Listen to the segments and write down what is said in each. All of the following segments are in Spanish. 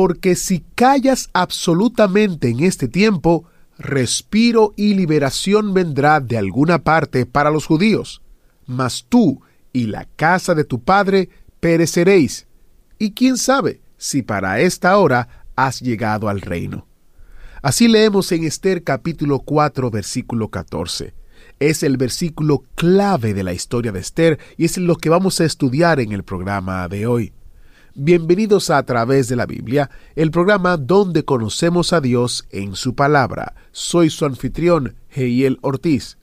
Porque si callas absolutamente en este tiempo, respiro y liberación vendrá de alguna parte para los judíos. Mas tú y la casa de tu padre pereceréis. Y quién sabe si para esta hora has llegado al reino. Así leemos en Esther capítulo 4 versículo 14. Es el versículo clave de la historia de Esther y es lo que vamos a estudiar en el programa de hoy. Bienvenidos a, a través de la Biblia, el programa donde conocemos a Dios en su palabra. Soy su anfitrión, Heiel Ortiz.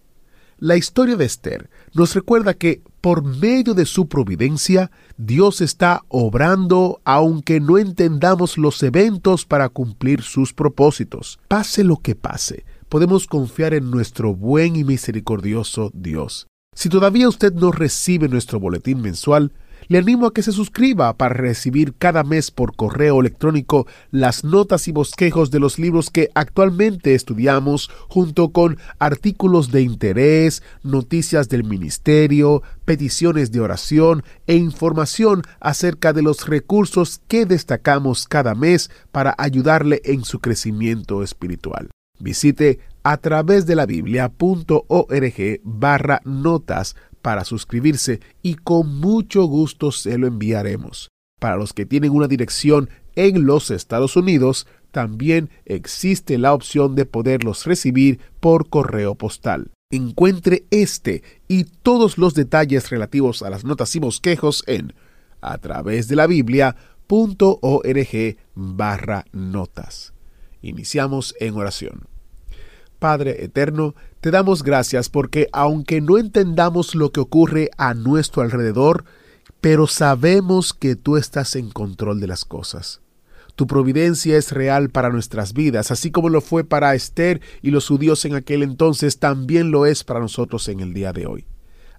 La historia de Esther nos recuerda que por medio de su providencia, Dios está obrando aunque no entendamos los eventos para cumplir sus propósitos. Pase lo que pase, podemos confiar en nuestro buen y misericordioso Dios. Si todavía usted no recibe nuestro boletín mensual, le animo a que se suscriba para recibir cada mes por correo electrónico las notas y bosquejos de los libros que actualmente estudiamos junto con artículos de interés, noticias del ministerio, peticiones de oración e información acerca de los recursos que destacamos cada mes para ayudarle en su crecimiento espiritual. Visite a través de la biblia.org barra notas para suscribirse y con mucho gusto se lo enviaremos. Para los que tienen una dirección en los Estados Unidos, también existe la opción de poderlos recibir por correo postal. Encuentre este y todos los detalles relativos a las notas y bosquejos en a través de la biblia.org barra notas. Iniciamos en oración. Padre eterno, te damos gracias porque aunque no entendamos lo que ocurre a nuestro alrededor, pero sabemos que tú estás en control de las cosas. Tu providencia es real para nuestras vidas, así como lo fue para Esther y los judíos en aquel entonces, también lo es para nosotros en el día de hoy.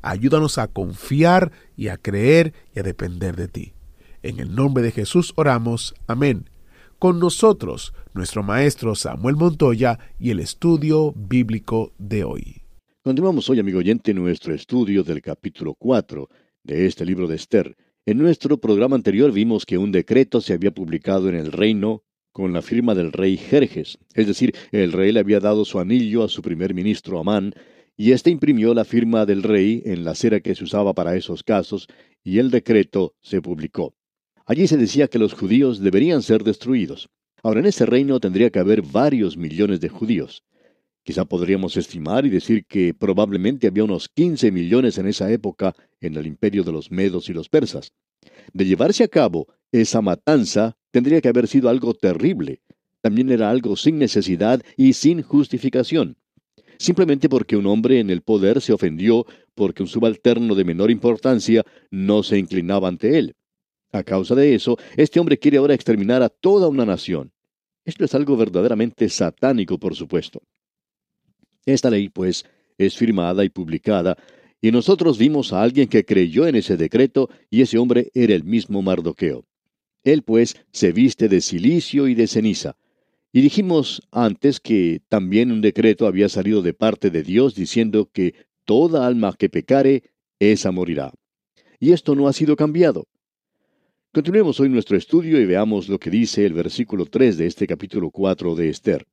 Ayúdanos a confiar y a creer y a depender de ti. En el nombre de Jesús oramos. Amén con nosotros nuestro maestro Samuel Montoya y el estudio bíblico de hoy. Continuamos hoy, amigo oyente, nuestro estudio del capítulo 4 de este libro de Esther. En nuestro programa anterior vimos que un decreto se había publicado en el reino con la firma del rey Jerjes, es decir, el rey le había dado su anillo a su primer ministro Amán, y éste imprimió la firma del rey en la cera que se usaba para esos casos, y el decreto se publicó. Allí se decía que los judíos deberían ser destruidos. Ahora, en ese reino tendría que haber varios millones de judíos. Quizá podríamos estimar y decir que probablemente había unos 15 millones en esa época en el imperio de los medos y los persas. De llevarse a cabo esa matanza, tendría que haber sido algo terrible. También era algo sin necesidad y sin justificación. Simplemente porque un hombre en el poder se ofendió porque un subalterno de menor importancia no se inclinaba ante él. A causa de eso, este hombre quiere ahora exterminar a toda una nación. Esto es algo verdaderamente satánico, por supuesto. Esta ley, pues, es firmada y publicada, y nosotros vimos a alguien que creyó en ese decreto, y ese hombre era el mismo Mardoqueo. Él, pues, se viste de silicio y de ceniza. Y dijimos antes que también un decreto había salido de parte de Dios diciendo que toda alma que pecare, esa morirá. Y esto no ha sido cambiado. Continuemos hoy nuestro estudio y veamos lo que dice el versículo 3 de este capítulo 4 de Esther.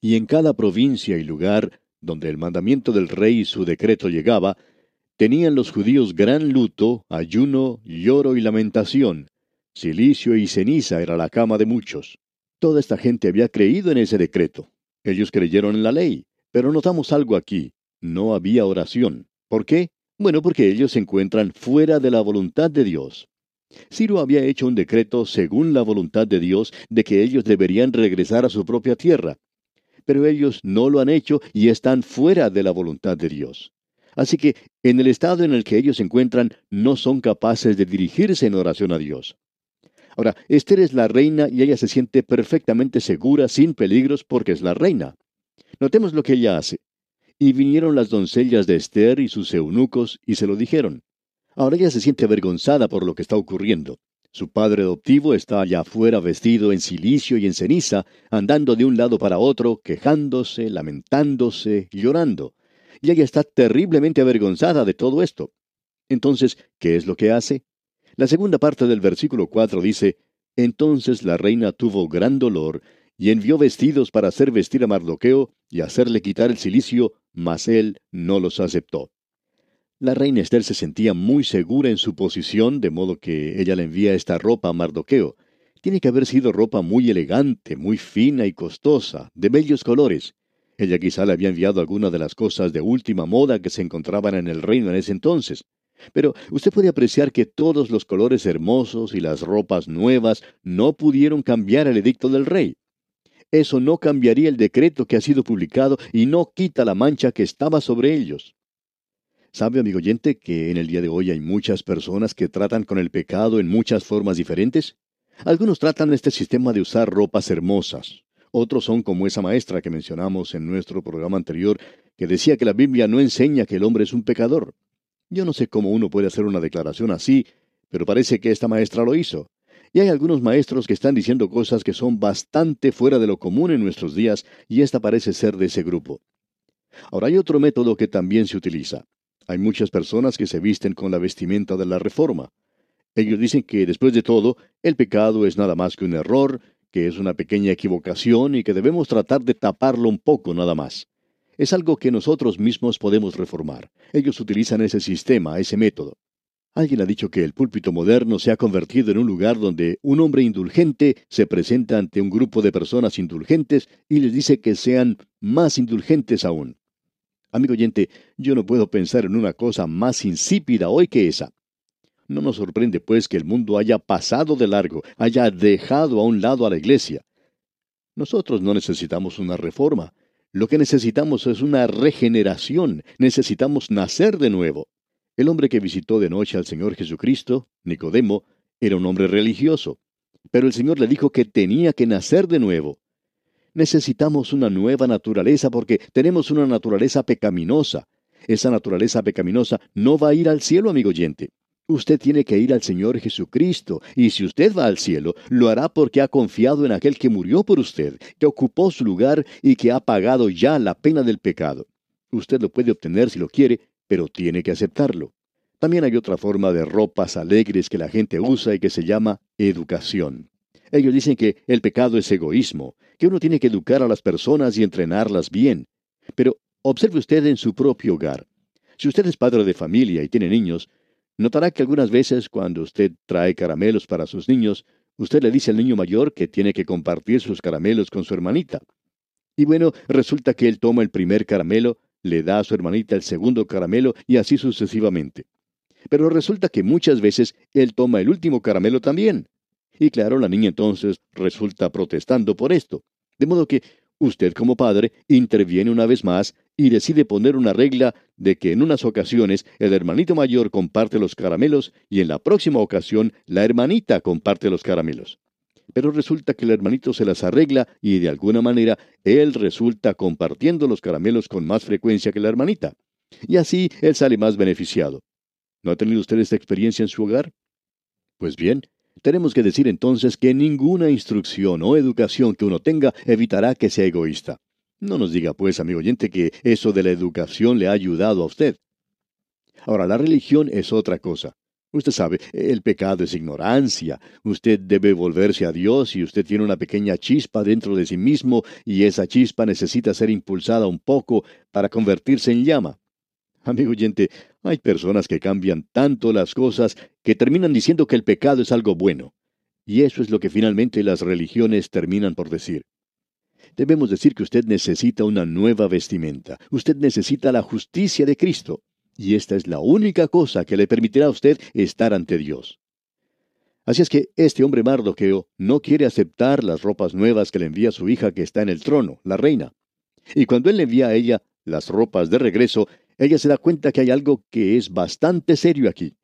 Y en cada provincia y lugar donde el mandamiento del rey y su decreto llegaba, tenían los judíos gran luto, ayuno, lloro y lamentación. Silicio y ceniza era la cama de muchos. Toda esta gente había creído en ese decreto. Ellos creyeron en la ley. Pero notamos algo aquí. No había oración. ¿Por qué? Bueno, porque ellos se encuentran fuera de la voluntad de Dios. Ciro había hecho un decreto según la voluntad de Dios de que ellos deberían regresar a su propia tierra. Pero ellos no lo han hecho y están fuera de la voluntad de Dios. Así que, en el estado en el que ellos se encuentran, no son capaces de dirigirse en oración a Dios. Ahora, Esther es la reina y ella se siente perfectamente segura, sin peligros, porque es la reina. Notemos lo que ella hace. Y vinieron las doncellas de Esther y sus eunucos y se lo dijeron. Ahora ella se siente avergonzada por lo que está ocurriendo. Su padre adoptivo está allá afuera vestido en silicio y en ceniza, andando de un lado para otro, quejándose, lamentándose, llorando. Y ella está terriblemente avergonzada de todo esto. Entonces, ¿qué es lo que hace? La segunda parte del versículo 4 dice, Entonces la reina tuvo gran dolor, y envió vestidos para hacer vestir a Mardoqueo y hacerle quitar el cilicio, mas él no los aceptó. La reina Esther se sentía muy segura en su posición, de modo que ella le envía esta ropa a Mardoqueo. Tiene que haber sido ropa muy elegante, muy fina y costosa, de bellos colores. Ella quizá le había enviado alguna de las cosas de última moda que se encontraban en el reino en ese entonces. Pero usted puede apreciar que todos los colores hermosos y las ropas nuevas no pudieron cambiar el edicto del rey. Eso no cambiaría el decreto que ha sido publicado y no quita la mancha que estaba sobre ellos. ¿Sabe, amigo oyente, que en el día de hoy hay muchas personas que tratan con el pecado en muchas formas diferentes? Algunos tratan este sistema de usar ropas hermosas. Otros son como esa maestra que mencionamos en nuestro programa anterior, que decía que la Biblia no enseña que el hombre es un pecador. Yo no sé cómo uno puede hacer una declaración así, pero parece que esta maestra lo hizo. Y hay algunos maestros que están diciendo cosas que son bastante fuera de lo común en nuestros días, y esta parece ser de ese grupo. Ahora hay otro método que también se utiliza. Hay muchas personas que se visten con la vestimenta de la reforma. Ellos dicen que, después de todo, el pecado es nada más que un error, que es una pequeña equivocación y que debemos tratar de taparlo un poco nada más. Es algo que nosotros mismos podemos reformar. Ellos utilizan ese sistema, ese método. Alguien ha dicho que el púlpito moderno se ha convertido en un lugar donde un hombre indulgente se presenta ante un grupo de personas indulgentes y les dice que sean más indulgentes aún. Amigo oyente, yo no puedo pensar en una cosa más insípida hoy que esa. No nos sorprende, pues, que el mundo haya pasado de largo, haya dejado a un lado a la iglesia. Nosotros no necesitamos una reforma. Lo que necesitamos es una regeneración. Necesitamos nacer de nuevo. El hombre que visitó de noche al Señor Jesucristo, Nicodemo, era un hombre religioso. Pero el Señor le dijo que tenía que nacer de nuevo. Necesitamos una nueva naturaleza porque tenemos una naturaleza pecaminosa. Esa naturaleza pecaminosa no va a ir al cielo, amigo oyente. Usted tiene que ir al Señor Jesucristo, y si usted va al cielo, lo hará porque ha confiado en aquel que murió por usted, que ocupó su lugar y que ha pagado ya la pena del pecado. Usted lo puede obtener si lo quiere, pero tiene que aceptarlo. También hay otra forma de ropas alegres que la gente usa y que se llama educación. Ellos dicen que el pecado es egoísmo, que uno tiene que educar a las personas y entrenarlas bien. Pero observe usted en su propio hogar. Si usted es padre de familia y tiene niños, notará que algunas veces cuando usted trae caramelos para sus niños, usted le dice al niño mayor que tiene que compartir sus caramelos con su hermanita. Y bueno, resulta que él toma el primer caramelo, le da a su hermanita el segundo caramelo y así sucesivamente. Pero resulta que muchas veces él toma el último caramelo también. Y claro, la niña entonces resulta protestando por esto. De modo que usted como padre interviene una vez más y decide poner una regla de que en unas ocasiones el hermanito mayor comparte los caramelos y en la próxima ocasión la hermanita comparte los caramelos. Pero resulta que el hermanito se las arregla y de alguna manera él resulta compartiendo los caramelos con más frecuencia que la hermanita. Y así él sale más beneficiado. ¿No ha tenido usted esta experiencia en su hogar? Pues bien, tenemos que decir entonces que ninguna instrucción o educación que uno tenga evitará que sea egoísta. No nos diga pues, amigo oyente, que eso de la educación le ha ayudado a usted. Ahora, la religión es otra cosa. Usted sabe, el pecado es ignorancia. Usted debe volverse a Dios y usted tiene una pequeña chispa dentro de sí mismo y esa chispa necesita ser impulsada un poco para convertirse en llama. Amigo oyente, hay personas que cambian tanto las cosas que terminan diciendo que el pecado es algo bueno. Y eso es lo que finalmente las religiones terminan por decir. Debemos decir que usted necesita una nueva vestimenta. Usted necesita la justicia de Cristo. Y esta es la única cosa que le permitirá a usted estar ante Dios. Así es que este hombre Mardoqueo no quiere aceptar las ropas nuevas que le envía su hija que está en el trono, la reina. Y cuando él le envía a ella las ropas de regreso, ella se da cuenta que hay algo que es bastante serio aquí.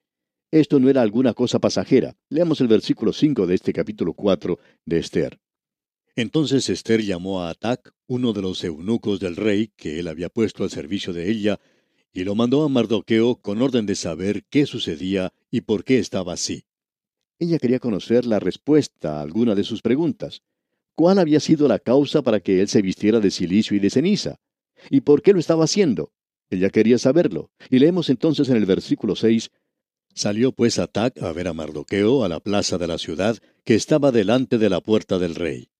Esto no era alguna cosa pasajera. Leamos el versículo 5 de este capítulo 4 de Esther. Entonces Esther llamó a Atac, uno de los eunucos del rey que él había puesto al servicio de ella, y lo mandó a Mardoqueo con orden de saber qué sucedía y por qué estaba así. Ella quería conocer la respuesta a alguna de sus preguntas. ¿Cuál había sido la causa para que él se vistiera de silicio y de ceniza? ¿Y por qué lo estaba haciendo? Ella quería saberlo. Y leemos entonces en el versículo 6, Salió pues Atac a ver a Mardoqueo a la plaza de la ciudad, que estaba delante de la puerta del rey.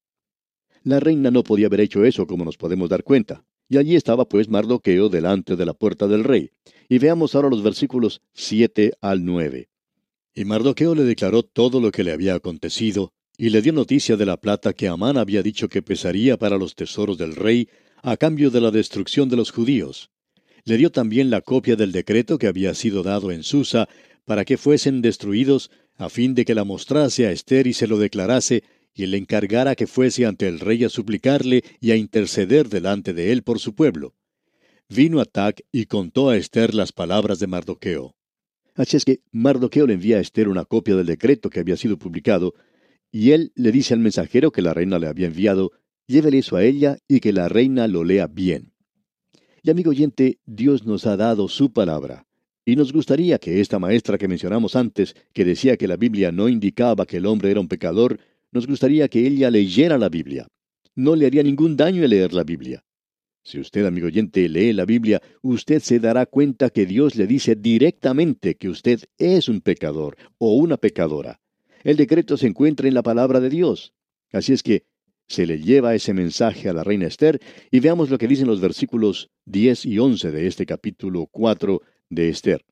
La reina no podía haber hecho eso, como nos podemos dar cuenta. Y allí estaba pues Mardoqueo delante de la puerta del rey. Y veamos ahora los versículos 7 al 9. Y Mardoqueo le declaró todo lo que le había acontecido, y le dio noticia de la plata que Amán había dicho que pesaría para los tesoros del rey, a cambio de la destrucción de los judíos. Le dio también la copia del decreto que había sido dado en Susa, para que fuesen destruidos, a fin de que la mostrase a Esther y se lo declarase, y le encargara que fuese ante el rey a suplicarle y a interceder delante de él por su pueblo. Vino Atac y contó a Esther las palabras de Mardoqueo. Así es que Mardoqueo le envía a Esther una copia del decreto que había sido publicado, y él le dice al mensajero que la reina le había enviado, llévele eso a ella y que la reina lo lea bien. Y amigo oyente, Dios nos ha dado su palabra. Y nos gustaría que esta maestra que mencionamos antes, que decía que la Biblia no indicaba que el hombre era un pecador, nos gustaría que ella leyera la Biblia. No le haría ningún daño el leer la Biblia. Si usted, amigo oyente, lee la Biblia, usted se dará cuenta que Dios le dice directamente que usted es un pecador o una pecadora. El decreto se encuentra en la palabra de Dios. Así es que se le lleva ese mensaje a la reina Esther y veamos lo que dicen los versículos 10 y 11 de este capítulo 4 de Esther.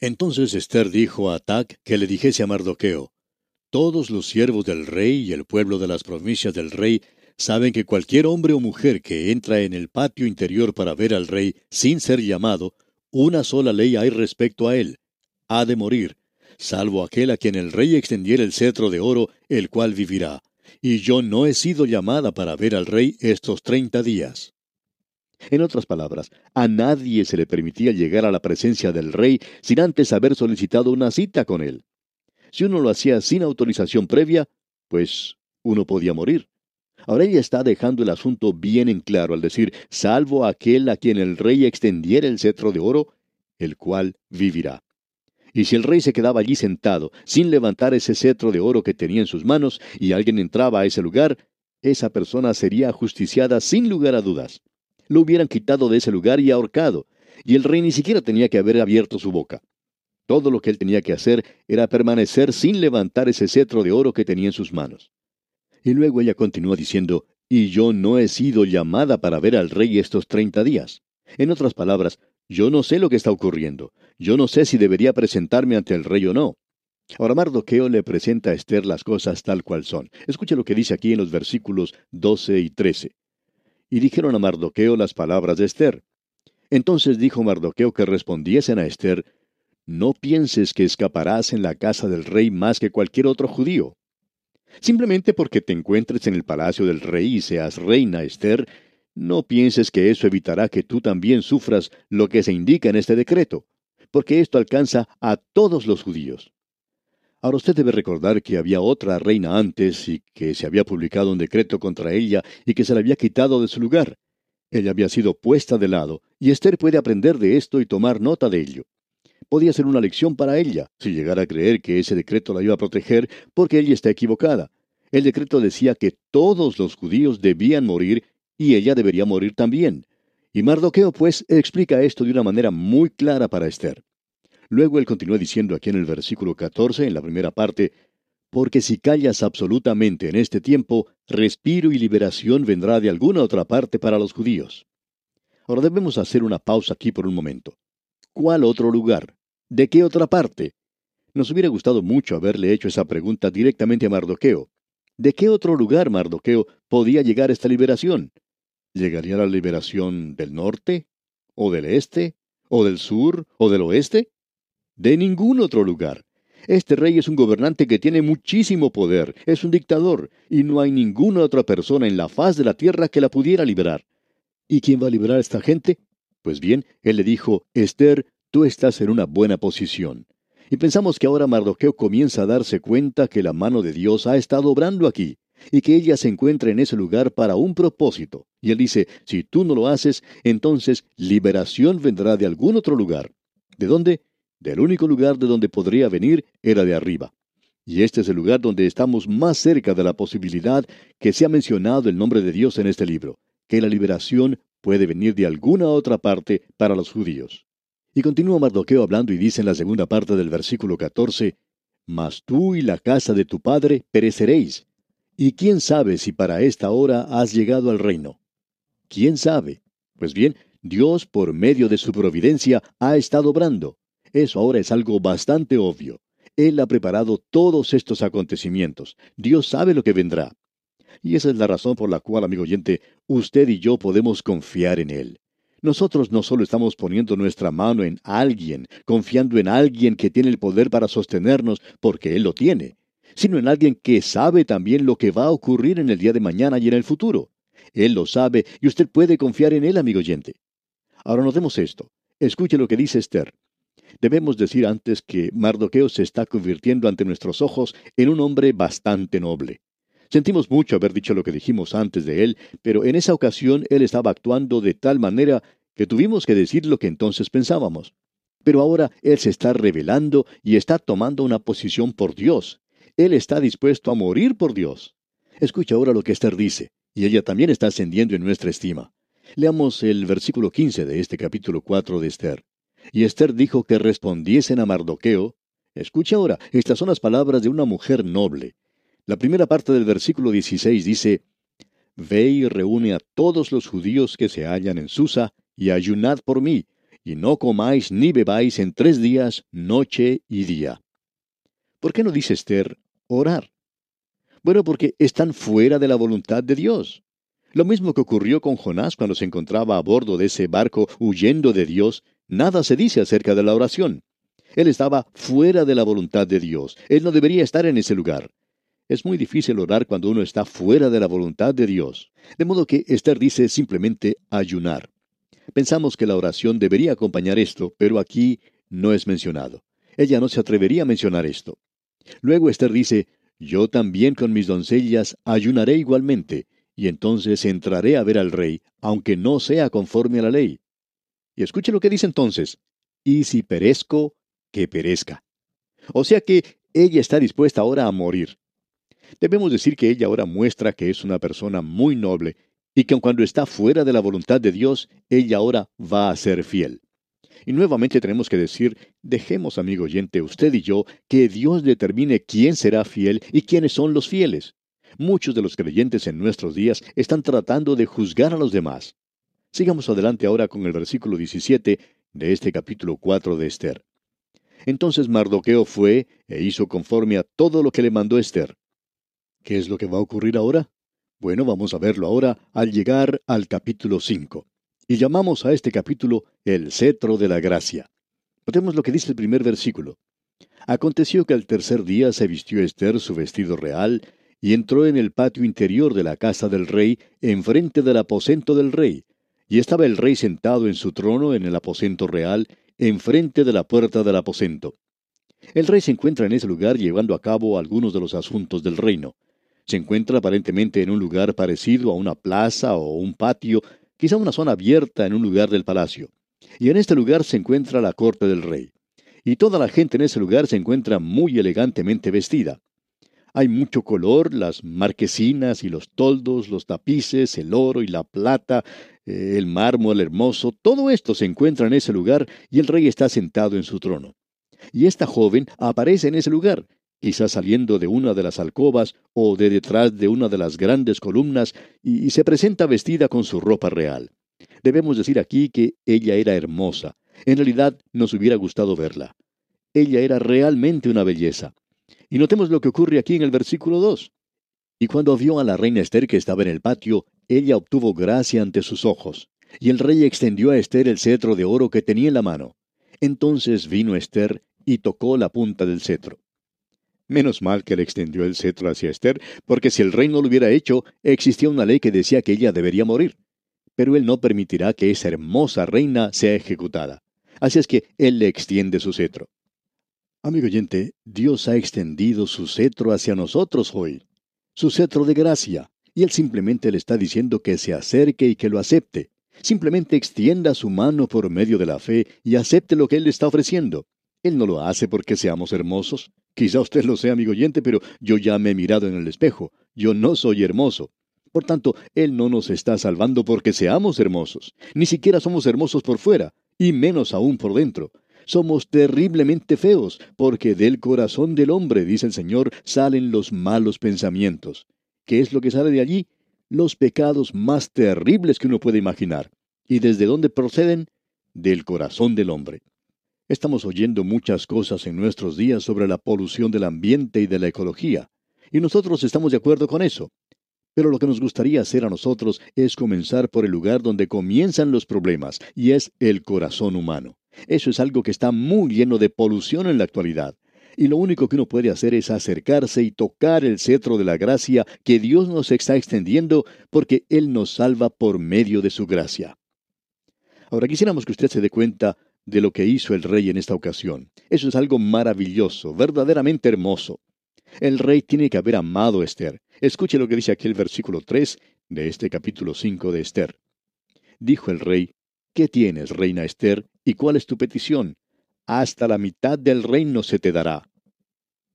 Entonces Esther dijo a Atac que le dijese a Mardoqueo, todos los siervos del rey y el pueblo de las provincias del rey saben que cualquier hombre o mujer que entra en el patio interior para ver al rey sin ser llamado, una sola ley hay respecto a él. Ha de morir, salvo aquel a quien el rey extendiera el cetro de oro, el cual vivirá. Y yo no he sido llamada para ver al rey estos treinta días. En otras palabras, a nadie se le permitía llegar a la presencia del rey sin antes haber solicitado una cita con él. Si uno lo hacía sin autorización previa, pues uno podía morir. Ahora ella está dejando el asunto bien en claro al decir, salvo aquel a quien el rey extendiera el cetro de oro, el cual vivirá. Y si el rey se quedaba allí sentado, sin levantar ese cetro de oro que tenía en sus manos, y alguien entraba a ese lugar, esa persona sería ajusticiada sin lugar a dudas. Lo hubieran quitado de ese lugar y ahorcado, y el rey ni siquiera tenía que haber abierto su boca. Todo lo que él tenía que hacer era permanecer sin levantar ese cetro de oro que tenía en sus manos. Y luego ella continúa diciendo, y yo no he sido llamada para ver al rey estos treinta días. En otras palabras, yo no sé lo que está ocurriendo. Yo no sé si debería presentarme ante el rey o no. Ahora Mardoqueo le presenta a Esther las cosas tal cual son. Escuche lo que dice aquí en los versículos 12 y 13. Y dijeron a Mardoqueo las palabras de Esther. Entonces dijo Mardoqueo que respondiesen a Esther, no pienses que escaparás en la casa del rey más que cualquier otro judío. Simplemente porque te encuentres en el palacio del rey y seas reina Esther, no pienses que eso evitará que tú también sufras lo que se indica en este decreto, porque esto alcanza a todos los judíos. Ahora usted debe recordar que había otra reina antes y que se había publicado un decreto contra ella y que se la había quitado de su lugar. Ella había sido puesta de lado, y Esther puede aprender de esto y tomar nota de ello podía ser una lección para ella, si llegara a creer que ese decreto la iba a proteger, porque ella está equivocada. El decreto decía que todos los judíos debían morir y ella debería morir también. Y Mardoqueo, pues, explica esto de una manera muy clara para Esther. Luego él continúa diciendo aquí en el versículo 14, en la primera parte, porque si callas absolutamente en este tiempo, respiro y liberación vendrá de alguna otra parte para los judíos. Ahora debemos hacer una pausa aquí por un momento. ¿Cuál otro lugar? ¿De qué otra parte? Nos hubiera gustado mucho haberle hecho esa pregunta directamente a Mardoqueo. ¿De qué otro lugar, Mardoqueo, podía llegar esta liberación? ¿Llegaría la liberación del norte? ¿O del este? ¿O del sur? ¿O del oeste? De ningún otro lugar. Este rey es un gobernante que tiene muchísimo poder, es un dictador, y no hay ninguna otra persona en la faz de la tierra que la pudiera liberar. ¿Y quién va a liberar a esta gente? Pues bien, él le dijo, Esther, tú estás en una buena posición. Y pensamos que ahora Mardoqueo comienza a darse cuenta que la mano de Dios ha estado obrando aquí, y que ella se encuentra en ese lugar para un propósito. Y él dice, si tú no lo haces, entonces liberación vendrá de algún otro lugar. ¿De dónde? Del único lugar de donde podría venir era de arriba. Y este es el lugar donde estamos más cerca de la posibilidad que se ha mencionado el nombre de Dios en este libro, que la liberación puede venir de alguna otra parte para los judíos. Y continúa Mardoqueo hablando y dice en la segunda parte del versículo 14, Mas tú y la casa de tu padre pereceréis, y quién sabe si para esta hora has llegado al reino. ¿Quién sabe? Pues bien, Dios por medio de su providencia ha estado obrando. Eso ahora es algo bastante obvio. Él ha preparado todos estos acontecimientos. Dios sabe lo que vendrá. Y esa es la razón por la cual, amigo oyente, usted y yo podemos confiar en Él. Nosotros no solo estamos poniendo nuestra mano en alguien, confiando en alguien que tiene el poder para sostenernos, porque Él lo tiene, sino en alguien que sabe también lo que va a ocurrir en el día de mañana y en el futuro. Él lo sabe y usted puede confiar en Él, amigo oyente. Ahora notemos esto. Escuche lo que dice Esther. Debemos decir antes que Mardoqueo se está convirtiendo ante nuestros ojos en un hombre bastante noble. Sentimos mucho haber dicho lo que dijimos antes de él, pero en esa ocasión él estaba actuando de tal manera que tuvimos que decir lo que entonces pensábamos. Pero ahora él se está revelando y está tomando una posición por Dios. Él está dispuesto a morir por Dios. Escucha ahora lo que Esther dice, y ella también está ascendiendo en nuestra estima. Leamos el versículo 15 de este capítulo 4 de Esther. Y Esther dijo que respondiesen a Mardoqueo. Escucha ahora, estas son las palabras de una mujer noble. La primera parte del versículo 16 dice, Ve y reúne a todos los judíos que se hallan en Susa, y ayunad por mí, y no comáis ni bebáis en tres días, noche y día. ¿Por qué no dice Esther orar? Bueno, porque están fuera de la voluntad de Dios. Lo mismo que ocurrió con Jonás cuando se encontraba a bordo de ese barco huyendo de Dios, Nada se dice acerca de la oración. Él estaba fuera de la voluntad de Dios. Él no debería estar en ese lugar. Es muy difícil orar cuando uno está fuera de la voluntad de Dios. De modo que Esther dice simplemente ayunar. Pensamos que la oración debería acompañar esto, pero aquí no es mencionado. Ella no se atrevería a mencionar esto. Luego Esther dice, yo también con mis doncellas ayunaré igualmente, y entonces entraré a ver al rey, aunque no sea conforme a la ley. Y escuche lo que dice entonces, y si perezco, que perezca. O sea que ella está dispuesta ahora a morir. Debemos decir que ella ahora muestra que es una persona muy noble y que cuando está fuera de la voluntad de Dios, ella ahora va a ser fiel. Y nuevamente tenemos que decir, dejemos, amigo oyente, usted y yo, que Dios determine quién será fiel y quiénes son los fieles. Muchos de los creyentes en nuestros días están tratando de juzgar a los demás. Sigamos adelante ahora con el versículo 17 de este capítulo 4 de Esther. Entonces Mardoqueo fue e hizo conforme a todo lo que le mandó Esther. ¿Qué es lo que va a ocurrir ahora? Bueno, vamos a verlo ahora al llegar al capítulo 5. Y llamamos a este capítulo el cetro de la gracia. Notemos lo que dice el primer versículo. Aconteció que al tercer día se vistió Esther su vestido real y entró en el patio interior de la casa del rey, enfrente del aposento del rey, y estaba el rey sentado en su trono en el aposento real, enfrente de la puerta del aposento. El rey se encuentra en ese lugar llevando a cabo algunos de los asuntos del reino. Se encuentra aparentemente en un lugar parecido a una plaza o un patio, quizá una zona abierta en un lugar del palacio. Y en este lugar se encuentra la corte del rey. Y toda la gente en ese lugar se encuentra muy elegantemente vestida. Hay mucho color, las marquesinas y los toldos, los tapices, el oro y la plata, eh, el mármol hermoso, todo esto se encuentra en ese lugar y el rey está sentado en su trono. Y esta joven aparece en ese lugar, quizás saliendo de una de las alcobas o de detrás de una de las grandes columnas, y, y se presenta vestida con su ropa real. Debemos decir aquí que ella era hermosa. En realidad nos hubiera gustado verla. Ella era realmente una belleza. Y notemos lo que ocurre aquí en el versículo 2. Y cuando vio a la reina Esther que estaba en el patio, ella obtuvo gracia ante sus ojos. Y el rey extendió a Esther el cetro de oro que tenía en la mano. Entonces vino Esther y tocó la punta del cetro. Menos mal que le extendió el cetro hacia Esther, porque si el rey no lo hubiera hecho, existía una ley que decía que ella debería morir. Pero él no permitirá que esa hermosa reina sea ejecutada. Así es que él le extiende su cetro. Amigo oyente, Dios ha extendido su cetro hacia nosotros hoy, su cetro de gracia, y Él simplemente le está diciendo que se acerque y que lo acepte. Simplemente extienda su mano por medio de la fe y acepte lo que Él le está ofreciendo. Él no lo hace porque seamos hermosos. Quizá usted lo sea, amigo oyente, pero yo ya me he mirado en el espejo. Yo no soy hermoso. Por tanto, Él no nos está salvando porque seamos hermosos. Ni siquiera somos hermosos por fuera, y menos aún por dentro. Somos terriblemente feos, porque del corazón del hombre, dice el Señor, salen los malos pensamientos. ¿Qué es lo que sale de allí? Los pecados más terribles que uno puede imaginar. ¿Y desde dónde proceden? Del corazón del hombre. Estamos oyendo muchas cosas en nuestros días sobre la polución del ambiente y de la ecología, y nosotros estamos de acuerdo con eso. Pero lo que nos gustaría hacer a nosotros es comenzar por el lugar donde comienzan los problemas, y es el corazón humano. Eso es algo que está muy lleno de polución en la actualidad. Y lo único que uno puede hacer es acercarse y tocar el cetro de la gracia que Dios nos está extendiendo porque Él nos salva por medio de su gracia. Ahora quisiéramos que usted se dé cuenta de lo que hizo el rey en esta ocasión. Eso es algo maravilloso, verdaderamente hermoso. El rey tiene que haber amado a Esther. Escuche lo que dice aquí el versículo 3 de este capítulo 5 de Esther. Dijo el rey, ¿Qué tienes, reina Esther, y cuál es tu petición? Hasta la mitad del reino se te dará.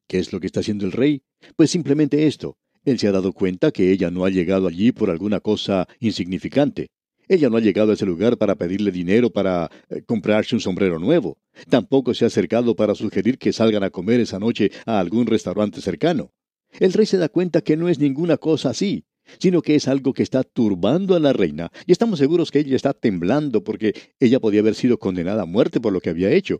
¿Qué es lo que está haciendo el rey? Pues simplemente esto. Él se ha dado cuenta que ella no ha llegado allí por alguna cosa insignificante. Ella no ha llegado a ese lugar para pedirle dinero para eh, comprarse un sombrero nuevo. Tampoco se ha acercado para sugerir que salgan a comer esa noche a algún restaurante cercano. El rey se da cuenta que no es ninguna cosa así, sino que es algo que está turbando a la reina, y estamos seguros que ella está temblando porque ella podía haber sido condenada a muerte por lo que había hecho.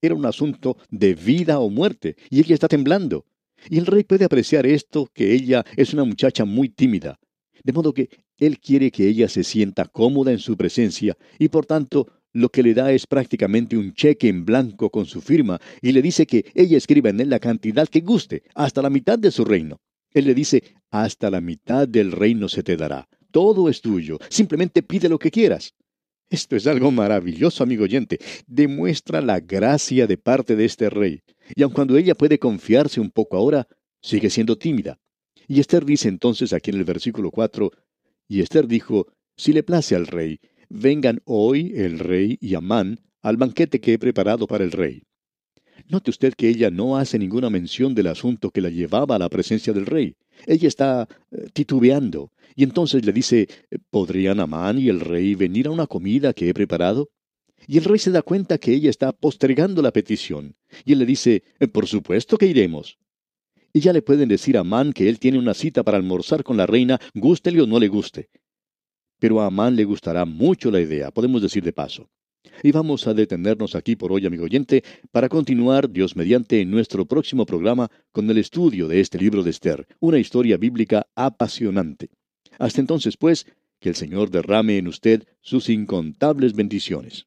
Era un asunto de vida o muerte, y ella está temblando. Y el rey puede apreciar esto, que ella es una muchacha muy tímida. De modo que él quiere que ella se sienta cómoda en su presencia y por tanto lo que le da es prácticamente un cheque en blanco con su firma y le dice que ella escriba en él la cantidad que guste, hasta la mitad de su reino. Él le dice, hasta la mitad del reino se te dará. Todo es tuyo. Simplemente pide lo que quieras. Esto es algo maravilloso, amigo oyente. Demuestra la gracia de parte de este rey. Y aun cuando ella puede confiarse un poco ahora, sigue siendo tímida. Y Esther dice entonces aquí en el versículo 4, y Esther dijo, Si le place al rey, vengan hoy el rey y Amán al banquete que he preparado para el rey. Note usted que ella no hace ninguna mención del asunto que la llevaba a la presencia del rey. Ella está eh, titubeando, y entonces le dice, ¿podrían Amán y el rey venir a una comida que he preparado? Y el rey se da cuenta que ella está postergando la petición, y él le dice, por supuesto que iremos y ya le pueden decir a Amán que él tiene una cita para almorzar con la reina, gústele o no le guste. Pero a Amán le gustará mucho la idea, podemos decir de paso. Y vamos a detenernos aquí por hoy, amigo oyente, para continuar, Dios mediante, en nuestro próximo programa con el estudio de este libro de Esther, una historia bíblica apasionante. Hasta entonces, pues, que el Señor derrame en usted sus incontables bendiciones.